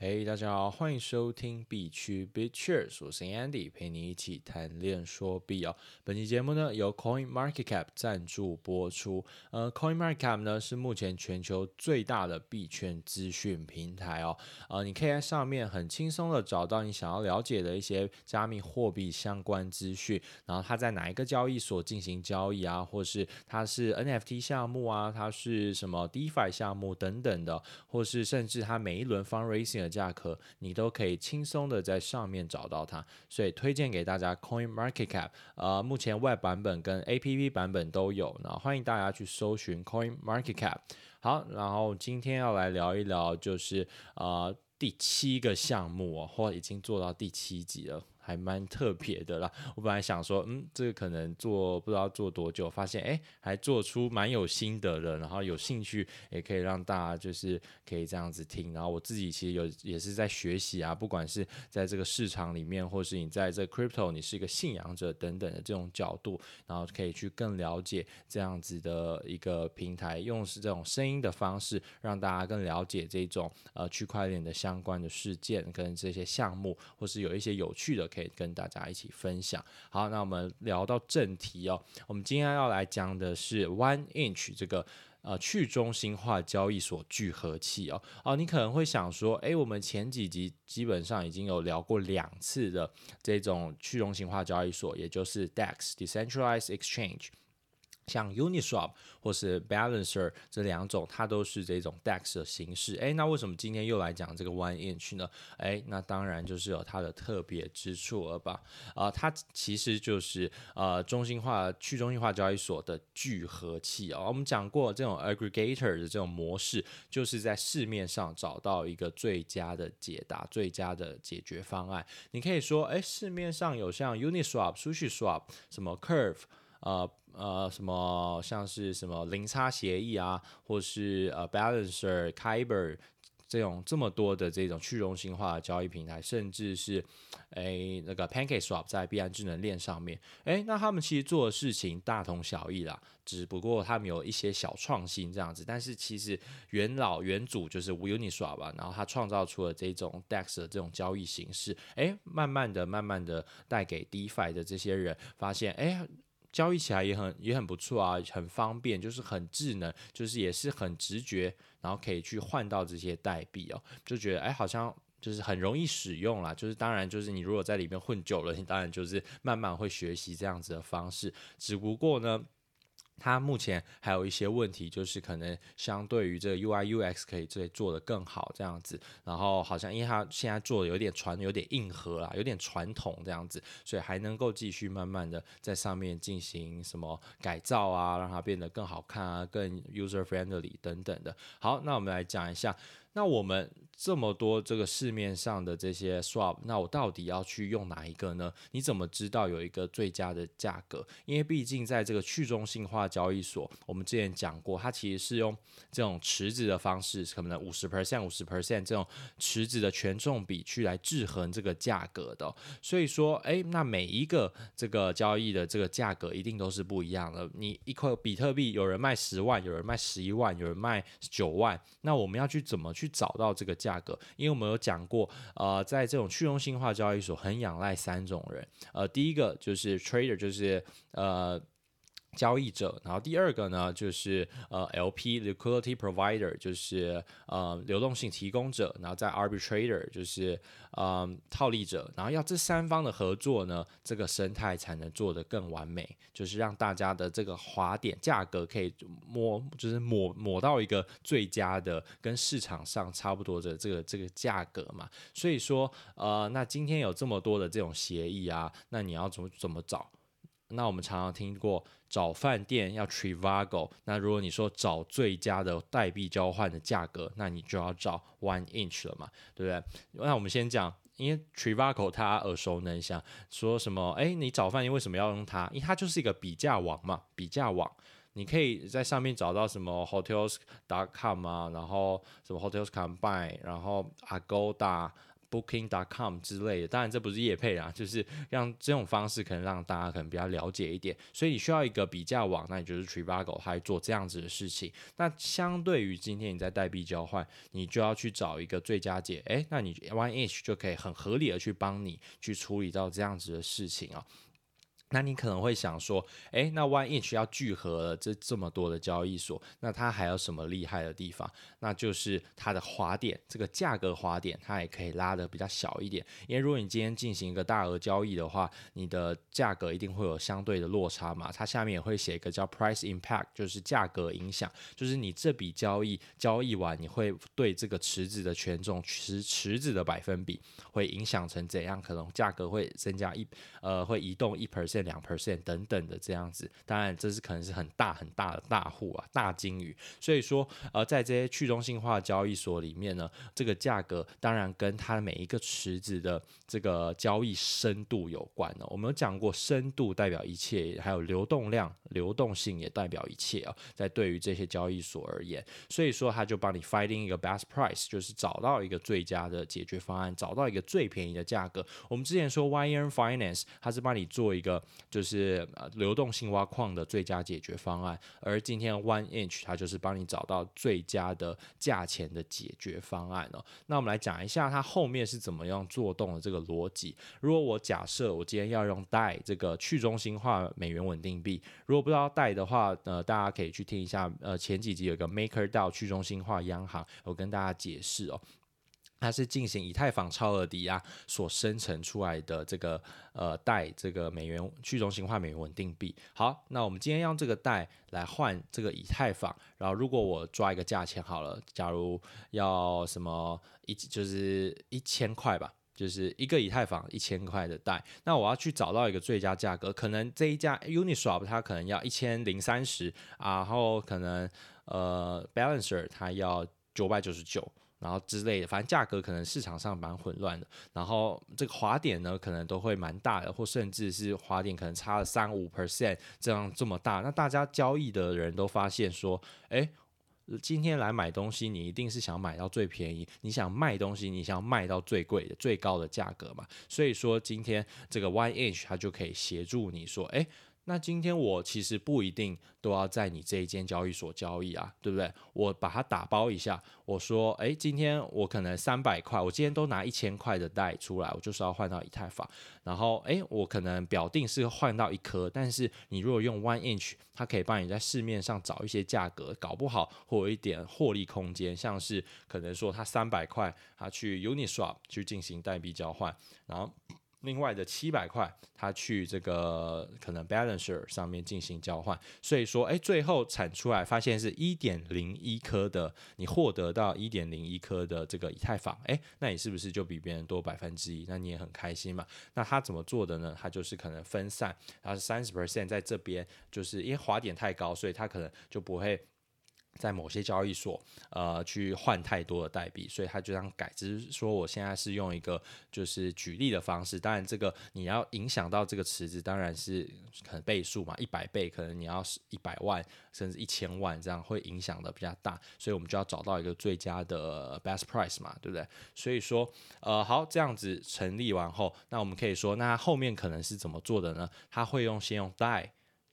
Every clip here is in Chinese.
，hey, 大家好，欢迎收听币趣 BitCheers，我是 Andy，陪你一起谈链说币哦。本期节目呢由 Coin Market Cap 赞助播出。呃，Coin Market Cap 呢是目前全球最大的币圈资讯平台哦。呃，你可以在上面很轻松的找到你想要了解的一些加密货币相关资讯，然后它在哪一个交易所进行交易啊，或是它是 NFT 项目啊，它是什么 DeFi 项目等等的，或是甚至它每一轮 Fundraising 价格，你都可以轻松的在上面找到它，所以推荐给大家 Coin Market Cap，呃，目前 Web 版本跟 APP 版本都有，那欢迎大家去搜寻 Coin Market Cap。好，然后今天要来聊一聊，就是呃第七个项目哦，或已经做到第七集了。还蛮特别的啦，我本来想说，嗯，这个可能做不知道做多久，发现哎，还做出蛮有心得的，然后有兴趣也可以让大家就是可以这样子听，然后我自己其实有也是在学习啊，不管是在这个市场里面，或是你在这 crypto，你是一个信仰者等等的这种角度，然后可以去更了解这样子的一个平台，用是这种声音的方式，让大家更了解这种呃区块链的相关的事件跟这些项目，或是有一些有趣的。可以跟大家一起分享。好，那我们聊到正题哦。我们今天要来讲的是 One Inch 这个呃去中心化交易所聚合器哦。哦，你可能会想说，诶，我们前几集基本上已经有聊过两次的这种去中心化交易所，也就是 DEX Decentralized Exchange。像 Uniswap 或是 Balancer 这两种，它都是这种 DEX 的形式。诶，那为什么今天又来讲这个 One Inch 呢？诶，那当然就是有它的特别之处了吧？啊、它其实就是呃中心化去中心化交易所的聚合器哦。我们讲过这种 Aggregator 的这种模式，就是在市面上找到一个最佳的解答、最佳的解决方案。你可以说，诶，市面上有像 Uniswap、SushiSwap、什么 Curve。呃呃，什么像是什么零差协议啊，或是呃 Balancer、Kyber 这种这么多的这种去中心化的交易平台，甚至是诶那个 PancakeSwap 在币安智能链上面，诶，那他们其实做的事情大同小异啦，只不过他们有一些小创新这样子，但是其实元老元祖就是 Uniswap 吧，然后他创造出了这种 DEX 的这种交易形式，诶，慢慢的、慢慢的带给 DeFi 的这些人发现，诶。交易起来也很也很不错啊，很方便，就是很智能，就是也是很直觉，然后可以去换到这些代币哦，就觉得哎，好像就是很容易使用啦。就是当然，就是你如果在里面混久了，你当然就是慢慢会学习这样子的方式。只不过呢。它目前还有一些问题，就是可能相对于这个 UI UX 可以这做得更好这样子，然后好像因为它现在做的有点传有点硬核啦，有点传统这样子，所以还能够继续慢慢的在上面进行什么改造啊，让它变得更好看啊，更 user friendly 等等的。好，那我们来讲一下。那我们这么多这个市面上的这些 swap，那我到底要去用哪一个呢？你怎么知道有一个最佳的价格？因为毕竟在这个去中心化交易所，我们之前讲过，它其实是用这种池子的方式，可能五十 percent、五十 percent 这种池子的权重比去来制衡这个价格的。所以说，哎，那每一个这个交易的这个价格一定都是不一样的。你一块比特币，有人卖十万，有人卖十一万，有人卖九万，那我们要去怎么去找到这个价价格，因为我们有讲过，呃，在这种去中心化交易所，很仰赖三种人，呃，第一个就是 trader，就是呃。交易者，然后第二个呢，就是呃 LP liquidity provider，就是呃流动性提供者，然后在 arbitrator，就是呃套利者，然后要这三方的合作呢，这个生态才能做得更完美，就是让大家的这个滑点价格可以摸，就是抹抹到一个最佳的，跟市场上差不多的这个这个价格嘛。所以说呃，那今天有这么多的这种协议啊，那你要怎么怎么找？那我们常常听过找饭店要 Trivago，那如果你说找最佳的代币交换的价格，那你就要找 One Inch 了嘛，对不对？那我们先讲，因为 Trivago 它耳熟能详，说什么？哎，你找饭店为什么要用它？因为它就是一个比价网嘛，比价网，你可以在上面找到什么 Hotels.com 啊，然后什么 Hotels Combine，然后 Agoda。Booking.com 之类的，当然这不是业配啦，就是让这种方式可能让大家可能比较了解一点。所以你需要一个比价网，那你就是 Trivago，它做这样子的事情。那相对于今天你在代币交换，你就要去找一个最佳解，诶，那你 Oneinch 就可以很合理的去帮你去处理到这样子的事情啊。那你可能会想说，诶，那 Oneinch 要聚合了这这么多的交易所，那它还有什么厉害的地方？那就是它的滑点，这个价格滑点它也可以拉的比较小一点。因为如果你今天进行一个大额交易的话，你的价格一定会有相对的落差嘛。它下面也会写一个叫 price impact，就是价格影响，就是你这笔交易交易完，你会对这个池子的权重池池子的百分比会影响成怎样？可能价格会增加一呃，会移动一 percent。两 percent 等等的这样子，当然这是可能是很大很大的大户啊，大鲸鱼。所以说，呃，在这些去中心化交易所里面呢，这个价格当然跟它每一个池子的这个交易深度有关呢。我们有讲过，深度代表一切，还有流动量、流动性也代表一切啊。在对于这些交易所而言，所以说他就帮你 finding 一个 best price，就是找到一个最佳的解决方案，找到一个最便宜的价格。我们之前说 YERN Finance，它是帮你做一个。就是呃流动性挖矿的最佳解决方案，而今天 Oneinch 它就是帮你找到最佳的价钱的解决方案哦。那我们来讲一下它后面是怎么样做动的这个逻辑。如果我假设我今天要用 DAI 这个去中心化美元稳定币，如果不知道 DAI 的话，呃，大家可以去听一下，呃，前几集有个 MakerDAO 去中心化央行，我跟大家解释哦。它是进行以太坊超额抵押所生成出来的这个呃代这个美元去中心化美元稳定币。好，那我们今天用这个代来换这个以太坊，然后如果我抓一个价钱好了，假如要什么一就是一千块吧，就是一个以太坊一千块的代，那我要去找到一个最佳价格，可能这一家 Uniswap 它可能要一千零三十，然后可能呃 Balancer 它要九百九十九。然后之类的，反正价格可能市场上蛮混乱的。然后这个滑点呢，可能都会蛮大的，或甚至是滑点可能差了三五 percent 这样这么大。那大家交易的人都发现说，诶，今天来买东西，你一定是想买到最便宜；你想卖东西，你想要卖到最贵的、最高的价格嘛。所以说，今天这个 1inch 它就可以协助你说，诶。那今天我其实不一定都要在你这一间交易所交易啊，对不对？我把它打包一下，我说，诶，今天我可能三百块，我今天都拿一千块的代出来，我就是要换到以太坊。然后，诶，我可能表定是换到一颗，但是你如果用 One Inch，它可以帮你在市面上找一些价格，搞不好会有一点获利空间，像是可能说它三百块，它去 Uniswap 去进行代币交换，然后。另外的七百块，他去这个可能 Balancer 上面进行交换，所以说，哎，最后产出来发现是一点零一颗的，你获得到一点零一颗的这个以太坊，哎，那你是不是就比别人多百分之一？那你也很开心嘛？那他怎么做的呢？他就是可能分散，然后是三十 percent 在这边，就是因为滑点太高，所以他可能就不会。在某些交易所，呃，去换太多的代币，所以他就这样改。只是说，我现在是用一个就是举例的方式。当然，这个你要影响到这个池子，当然是可能倍数嘛，一百倍，可能你要是一百万甚至一千万，这样会影响的比较大。所以我们就要找到一个最佳的 best price 嘛，对不对？所以说，呃，好，这样子成立完后，那我们可以说，那后面可能是怎么做的呢？他会用先用 DAI。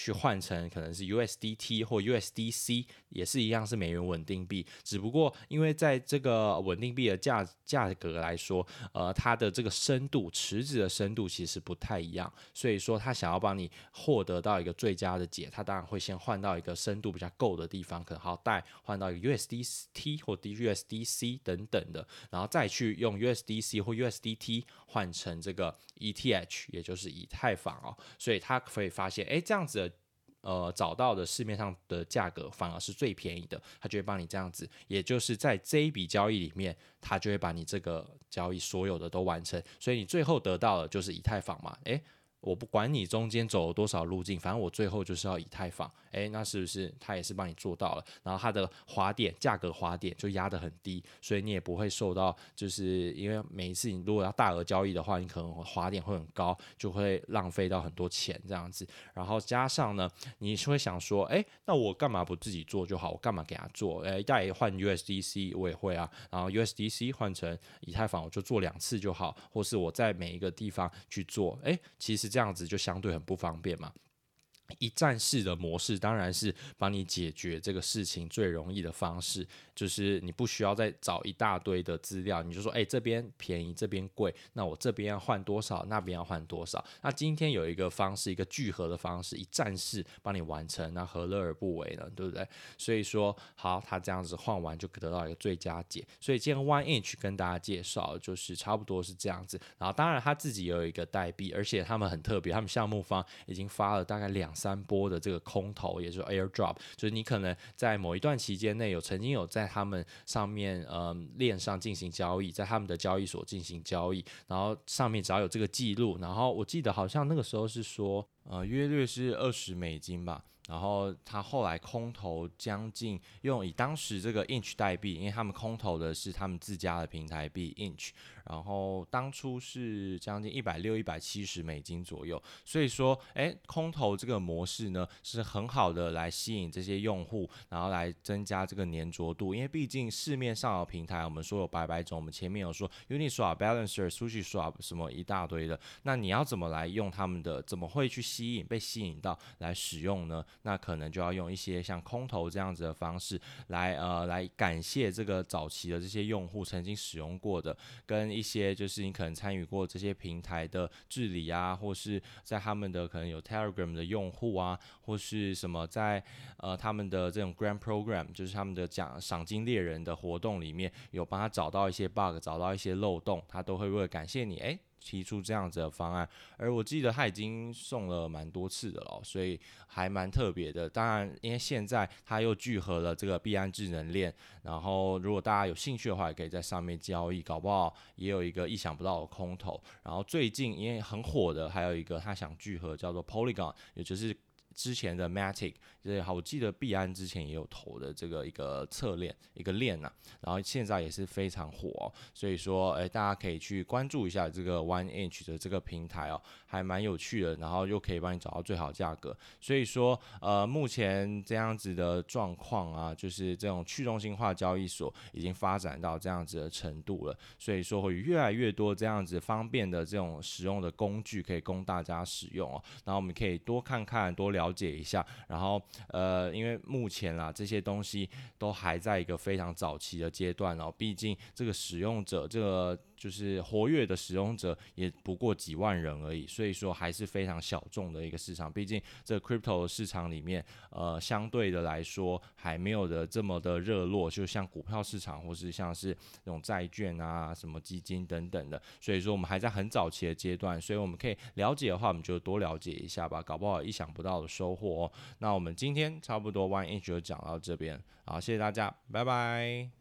去换成可能是 USDT 或 USDC，也是一样是美元稳定币，只不过因为在这个稳定币的价价格来说，呃，它的这个深度池子的深度其实不太一样，所以说他想要帮你获得到一个最佳的解，他当然会先换到一个深度比较够的地方，可能好带换到一个 USDT 或 USDC 等等的，然后再去用 USDC 或 USDT 换成这个 ETH，也就是以太坊哦，所以他可以发现，哎，这样子的。呃，找到的市面上的价格反而是最便宜的，他就会帮你这样子，也就是在这一笔交易里面，他就会把你这个交易所有的都完成，所以你最后得到的就是以太坊嘛，诶，我不管你中间走了多少路径，反正我最后就是要以太坊。诶，那是不是它也是帮你做到了？然后它的滑点价格滑点就压得很低，所以你也不会受到，就是因为每一次你如果要大额交易的话，你可能滑点会很高，就会浪费到很多钱这样子。然后加上呢，你会想说，诶，那我干嘛不自己做就好？我干嘛给他做？诶，再换 USDC 我也会啊，然后 USDC 换成以太坊我就做两次就好，或是我在每一个地方去做，诶，其实这样子就相对很不方便嘛。一站式的模式当然是帮你解决这个事情最容易的方式，就是你不需要再找一大堆的资料，你就说，哎，这边便宜，这边贵，那我这边要换多少，那边要换多少？那今天有一个方式，一个聚合的方式，一站式帮你完成，那何乐而不为呢？对不对？所以说，好，他这样子换完就得到一个最佳解。所以今天 One Inch 跟大家介绍，就是差不多是这样子。然后当然他自己也有一个代币，而且他们很特别，他们项目方已经发了大概两。三波的这个空投，也就是 airdrop，就是你可能在某一段期间内有曾经有在他们上面呃链上进行交易，在他们的交易所进行交易，然后上面只要有这个记录，然后我记得好像那个时候是说呃约略是二十美金吧。然后他后来空投将近用以当时这个 Inch 代币，因为他们空投的是他们自家的平台币 Inch，然后当初是将近一百六、一百七十美金左右。所以说，哎，空投这个模式呢是很好的来吸引这些用户，然后来增加这个粘着度。因为毕竟市面上的平台，我们说有百百种，我们前面有说 Uniswap、Balancer、SushiSwap 什么一大堆的，那你要怎么来用他们的？怎么会去吸引被吸引到来使用呢？那可能就要用一些像空投这样子的方式来呃来感谢这个早期的这些用户曾经使用过的，跟一些就是你可能参与过这些平台的治理啊，或是在他们的可能有 Telegram 的用户啊，或是什么在呃他们的这种 Grand Program，就是他们的奖赏金猎人的活动里面有帮他找到一些 bug，找到一些漏洞，他都会为了感谢你，诶。提出这样子的方案，而我记得他已经送了蛮多次的了，所以还蛮特别的。当然，因为现在他又聚合了这个币安智能链，然后如果大家有兴趣的话，也可以在上面交易，搞不好也有一个意想不到的空头。然后最近因为很火的，还有一个他想聚合叫做 Polygon，也就是。之前的 Matic，对，好，我记得币安之前也有投的这个一个侧链一个链呐、啊，然后现在也是非常火、哦，所以说，哎，大家可以去关注一下这个 One Inch 的这个平台哦，还蛮有趣的，然后又可以帮你找到最好价格，所以说，呃，目前这样子的状况啊，就是这种去中心化交易所已经发展到这样子的程度了，所以说会越来越多这样子方便的这种使用的工具可以供大家使用哦，然后我们可以多看看，多了。了解一下，然后呃，因为目前啦，这些东西都还在一个非常早期的阶段哦，毕竟这个使用者这个。就是活跃的使用者也不过几万人而已，所以说还是非常小众的一个市场。毕竟这 crypto 市场里面，呃，相对的来说还没有的这么的热络，就像股票市场或是像是那种债券啊、什么基金等等的。所以说我们还在很早期的阶段，所以我们可以了解的话，我们就多了解一下吧，搞不好意想不到的收获哦。那我们今天差不多 One Inch 就讲到这边，好，谢谢大家，拜拜。